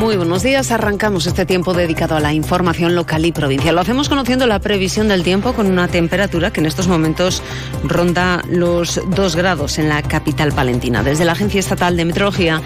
Muy buenos días. Arrancamos este tiempo dedicado a la información local y provincial. Lo hacemos conociendo la previsión del tiempo con una temperatura que en estos momentos ronda los 2 grados en la capital palentina. Desde la Agencia Estatal de Meteorología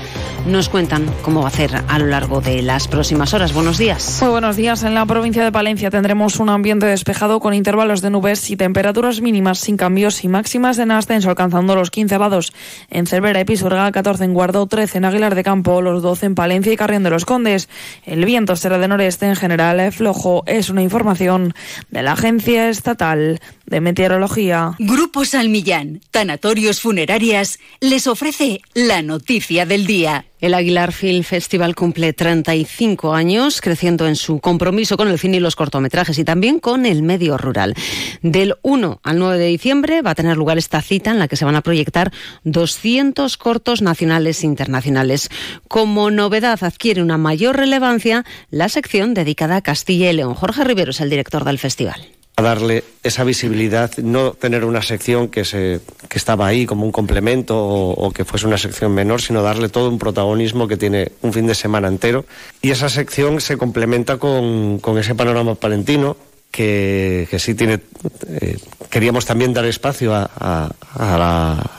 nos cuentan cómo va a ser a lo largo de las próximas horas. Buenos días. Muy buenos días. En la provincia de Palencia tendremos un ambiente despejado con intervalos de nubes y temperaturas mínimas sin cambios y máximas en ascenso alcanzando los 15 grados en Cervera y Pisuerga, 14 en Guardo, 13 en Aguilar de Campo, los 12 en Palencia y Carrión de los Condes. El viento será de noreste en general flojo. Es una información de la Agencia Estatal de Meteorología. Grupo Salmillán, Tanatorios Funerarias, les ofrece la noticia del día. El Aguilar Film Festival cumple 35 años, creciendo en su compromiso con el cine y los cortometrajes y también con el medio rural. Del 1 al 9 de diciembre va a tener lugar esta cita en la que se van a proyectar 200 cortos nacionales e internacionales. Como novedad adquiere una mayor relevancia la sección dedicada a Castilla y León. Jorge Rivero es el director del festival a darle esa visibilidad, no tener una sección que, se, que estaba ahí como un complemento o, que fuese una sección menor, sino darle todo un protagonismo que tiene un fin de semana entero. Y esa sección se complementa con, con ese panorama palentino que, que sí tiene... Eh, queríamos también dar espacio a, a, a la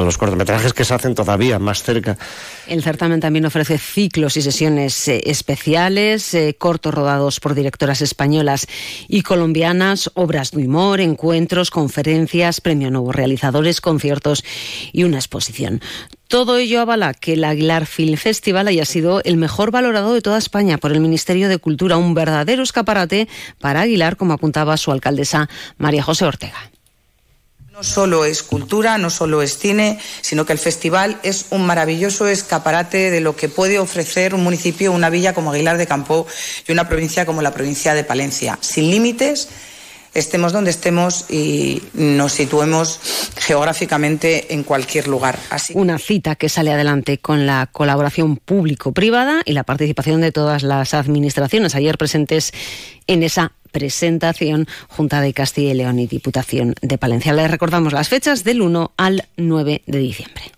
los cortometrajes que se hacen todavía más cerca. El certamen también ofrece ciclos y sesiones eh, especiales, eh, cortos rodados por directoras españolas y colombianas, obras de humor, encuentros, conferencias, premio nuevos realizadores, conciertos y una exposición. Todo ello avala que el Aguilar Film Festival haya sido el mejor valorado de toda España por el Ministerio de Cultura, un verdadero escaparate para Aguilar, como apuntaba su alcaldesa María José Ortega. No solo es cultura, no solo es cine, sino que el festival es un maravilloso escaparate de lo que puede ofrecer un municipio, una villa como Aguilar de Campo y una provincia como la provincia de Palencia, sin límites estemos donde estemos y nos situemos geográficamente en cualquier lugar. Así. Una cita que sale adelante con la colaboración público-privada y la participación de todas las administraciones ayer presentes en esa presentación Junta de Castilla y León y Diputación de Palencia. Les recordamos las fechas del 1 al 9 de diciembre.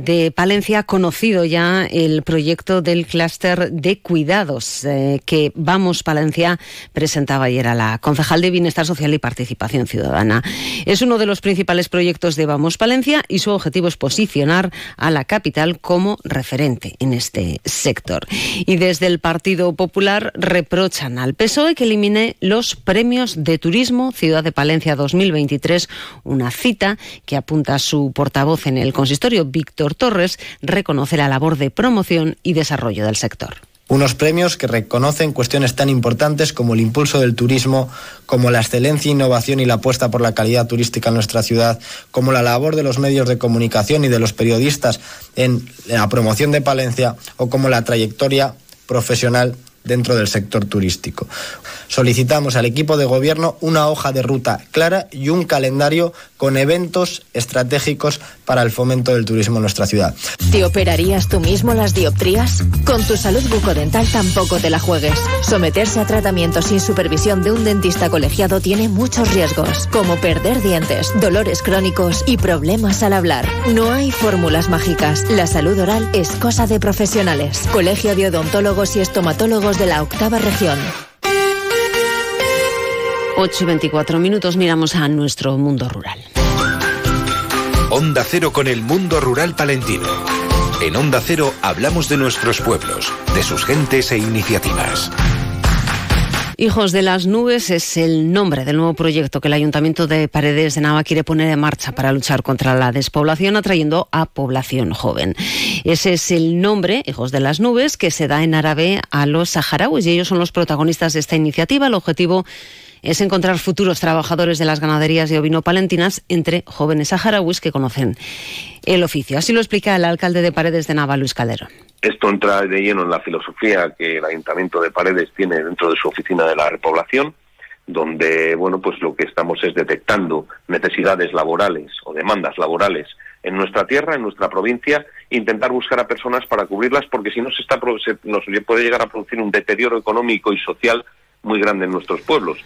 de Palencia ha conocido ya el proyecto del clúster de cuidados eh, que Vamos Palencia presentaba ayer a la concejal de Bienestar Social y Participación Ciudadana. Es uno de los principales proyectos de Vamos Palencia y su objetivo es posicionar a la capital como referente en este sector. Y desde el Partido Popular reprochan al PSOE que elimine los premios de turismo Ciudad de Palencia 2023 una cita que apunta su portavoz en el consistorio, Víctor Torres, reconoce la labor de promoción y desarrollo del sector. Unos premios que reconocen cuestiones tan importantes como el impulso del turismo, como la excelencia, innovación y la apuesta por la calidad turística en nuestra ciudad, como la labor de los medios de comunicación y de los periodistas en la promoción de Palencia o como la trayectoria profesional dentro del sector turístico. Solicitamos al equipo de gobierno una hoja de ruta clara y un calendario con eventos estratégicos para el fomento del turismo en nuestra ciudad. ¿Te operarías tú mismo las dioptrías? Con tu salud bucodental tampoco te la juegues. Someterse a tratamiento sin supervisión de un dentista colegiado tiene muchos riesgos, como perder dientes, dolores crónicos y problemas al hablar. No hay fórmulas mágicas. La salud oral es cosa de profesionales. Colegio de Odontólogos y Estomatólogos de la Octava Región. 8 y 24 minutos miramos a nuestro mundo rural. Onda Cero con el mundo rural palentino. En Onda Cero hablamos de nuestros pueblos, de sus gentes e iniciativas. Hijos de las Nubes es el nombre del nuevo proyecto que el Ayuntamiento de Paredes de Nava quiere poner en marcha para luchar contra la despoblación, atrayendo a población joven. Ese es el nombre, Hijos de las Nubes, que se da en árabe a los saharauis y ellos son los protagonistas de esta iniciativa. El objetivo es encontrar futuros trabajadores de las ganaderías y ovino-palentinas entre jóvenes saharauis que conocen el oficio. Así lo explica el alcalde de Paredes de Nava, Luis Calderón. Esto entra de lleno en la filosofía que el Ayuntamiento de Paredes tiene dentro de su oficina de la repoblación, donde bueno, pues lo que estamos es detectando necesidades laborales o demandas laborales en nuestra tierra, en nuestra provincia, intentar buscar a personas para cubrirlas, porque si no se está se, nos puede llegar a producir un deterioro económico y social muy grande en nuestros pueblos.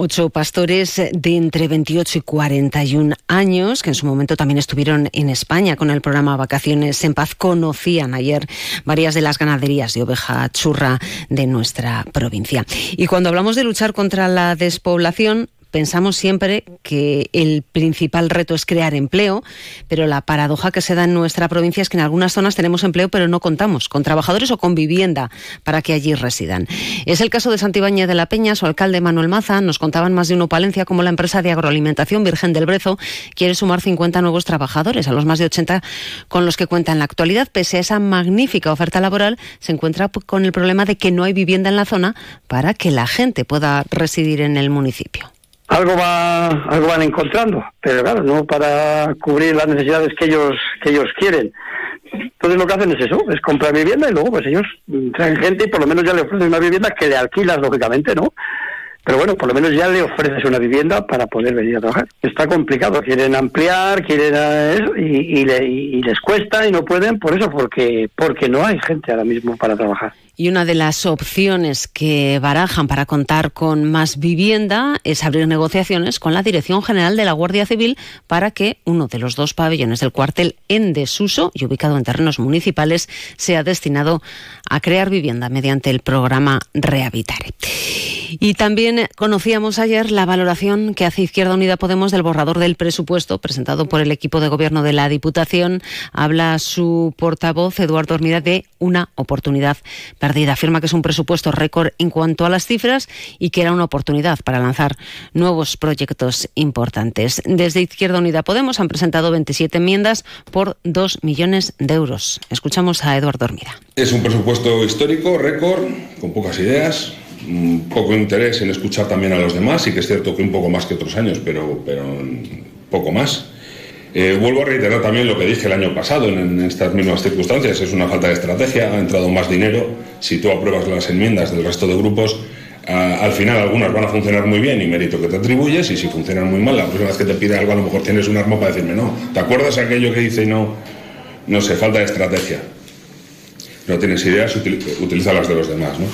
Ocho pastores de entre 28 y 41 años, que en su momento también estuvieron en España con el programa Vacaciones en Paz, conocían ayer varias de las ganaderías de oveja churra de nuestra provincia. Y cuando hablamos de luchar contra la despoblación, pensamos siempre que el principal reto es crear empleo, pero la paradoja que se da en nuestra provincia es que en algunas zonas tenemos empleo, pero no contamos con trabajadores o con vivienda para que allí residan. Es el caso de Santibáñez de la Peña, su alcalde Manuel Maza, nos contaban más de uno Palencia como la empresa de agroalimentación Virgen del Brezo quiere sumar 50 nuevos trabajadores a los más de 80 con los que cuenta en la actualidad. Pese a esa magnífica oferta laboral, se encuentra con el problema de que no hay vivienda en la zona para que la gente pueda residir en el municipio algo va algo van encontrando pero claro no para cubrir las necesidades que ellos que ellos quieren entonces lo que hacen es eso es comprar vivienda y luego pues ellos traen gente y por lo menos ya le ofrecen una vivienda que le alquilas lógicamente no pero bueno, por lo menos ya le ofreces una vivienda para poder venir a trabajar. Está complicado, quieren ampliar, quieren eso, y, y, les cuesta y no pueden por eso, porque, porque no hay gente ahora mismo para trabajar. Y una de las opciones que barajan para contar con más vivienda es abrir negociaciones con la Dirección General de la Guardia Civil para que uno de los dos pabellones del cuartel en desuso y ubicado en terrenos municipales sea destinado a crear vivienda mediante el programa Rehabitare. Y también conocíamos ayer la valoración que hace Izquierda Unida Podemos del borrador del presupuesto presentado por el equipo de gobierno de la Diputación. Habla su portavoz, Eduardo Hormida, de una oportunidad Afirma que es un presupuesto récord en cuanto a las cifras y que era una oportunidad para lanzar nuevos proyectos importantes. Desde Izquierda Unida Podemos han presentado 27 enmiendas por 2 millones de euros. Escuchamos a Eduardo Hormida. Es un presupuesto histórico, récord, con pocas ideas, poco interés en escuchar también a los demás, y que es cierto que un poco más que otros años, pero, pero poco más. Eh, vuelvo a reiterar también lo que dije el año pasado en, estas mismas circunstancias, es una falta de estrategia, ha entrado más dinero, si tú apruebas las enmiendas del resto de grupos, al final algunas van a funcionar muy bien y mérito que te atribuyes, y si funcionan muy mal, la próxima vez que te pide algo a lo mejor tienes un arma para decirme no. ¿Te acuerdas aquello que dice no? No sé, falta de estrategia. No tienes ideas, utiliza las de los demás, ¿no?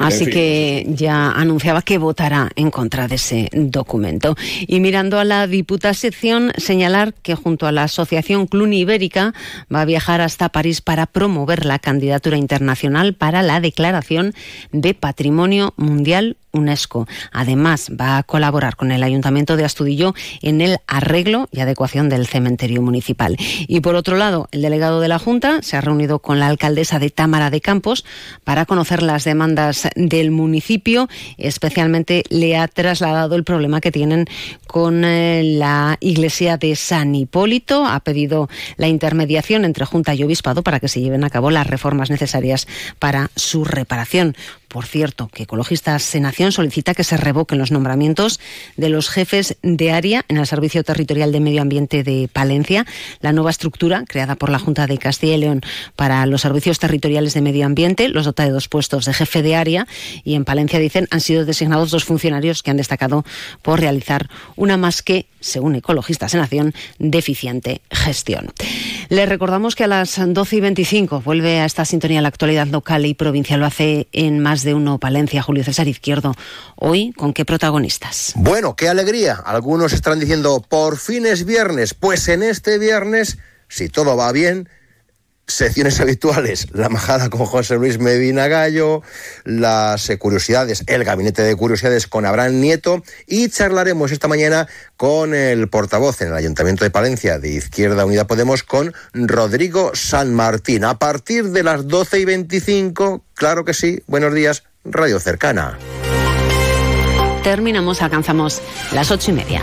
Así que ya anunciaba que votará en contra de ese documento. Y mirando a la Diputación, señalar que junto a la Asociación Cluny Ibérica va a viajar hasta París para promover la candidatura internacional para la declaración de Patrimonio Mundial UNESCO. Además, va a colaborar con el Ayuntamiento de Astudillo en el arreglo y adecuación del cementerio municipal. Y por otro lado, el delegado de la Junta se ha reunido con la alcaldesa de Támara de Campos para conocer las demandas del municipio. Especialmente le ha trasladado el problema que tienen con eh, la iglesia de San Hipólito. Ha pedido la intermediación entre Junta y Obispado para que se lleven a cabo las reformas necesarias para su reparación. Por cierto, que Ecologistas en Nación solicita que se revoquen los nombramientos de los jefes de área en el Servicio Territorial de Medio Ambiente de Palencia. La nueva estructura creada por la Junta de Castilla y León para los servicios territoriales de medio ambiente los dota de dos puestos de jefe de área y en Palencia, dicen, han sido designados dos funcionarios que han destacado por realizar una más que, según Ecologistas en Nación, deficiente gestión. Les recordamos que a las 12 y 25 vuelve a esta sintonía la actualidad local y provincial. Lo hace en más de uno Palencia, Julio César Izquierdo. Hoy, ¿con qué protagonistas? Bueno, qué alegría. Algunos están diciendo, por fin es viernes. Pues en este viernes, si todo va bien, secciones habituales, la majada con José Luis Medina Gallo, las eh, curiosidades, el gabinete de curiosidades con Abraham Nieto y charlaremos esta mañana con el portavoz en el Ayuntamiento de Palencia de Izquierda Unida Podemos con Rodrigo San Martín. A partir de las 12 y 25, claro que sí, buenos días, Radio Cercana. Terminamos, alcanzamos las ocho y media.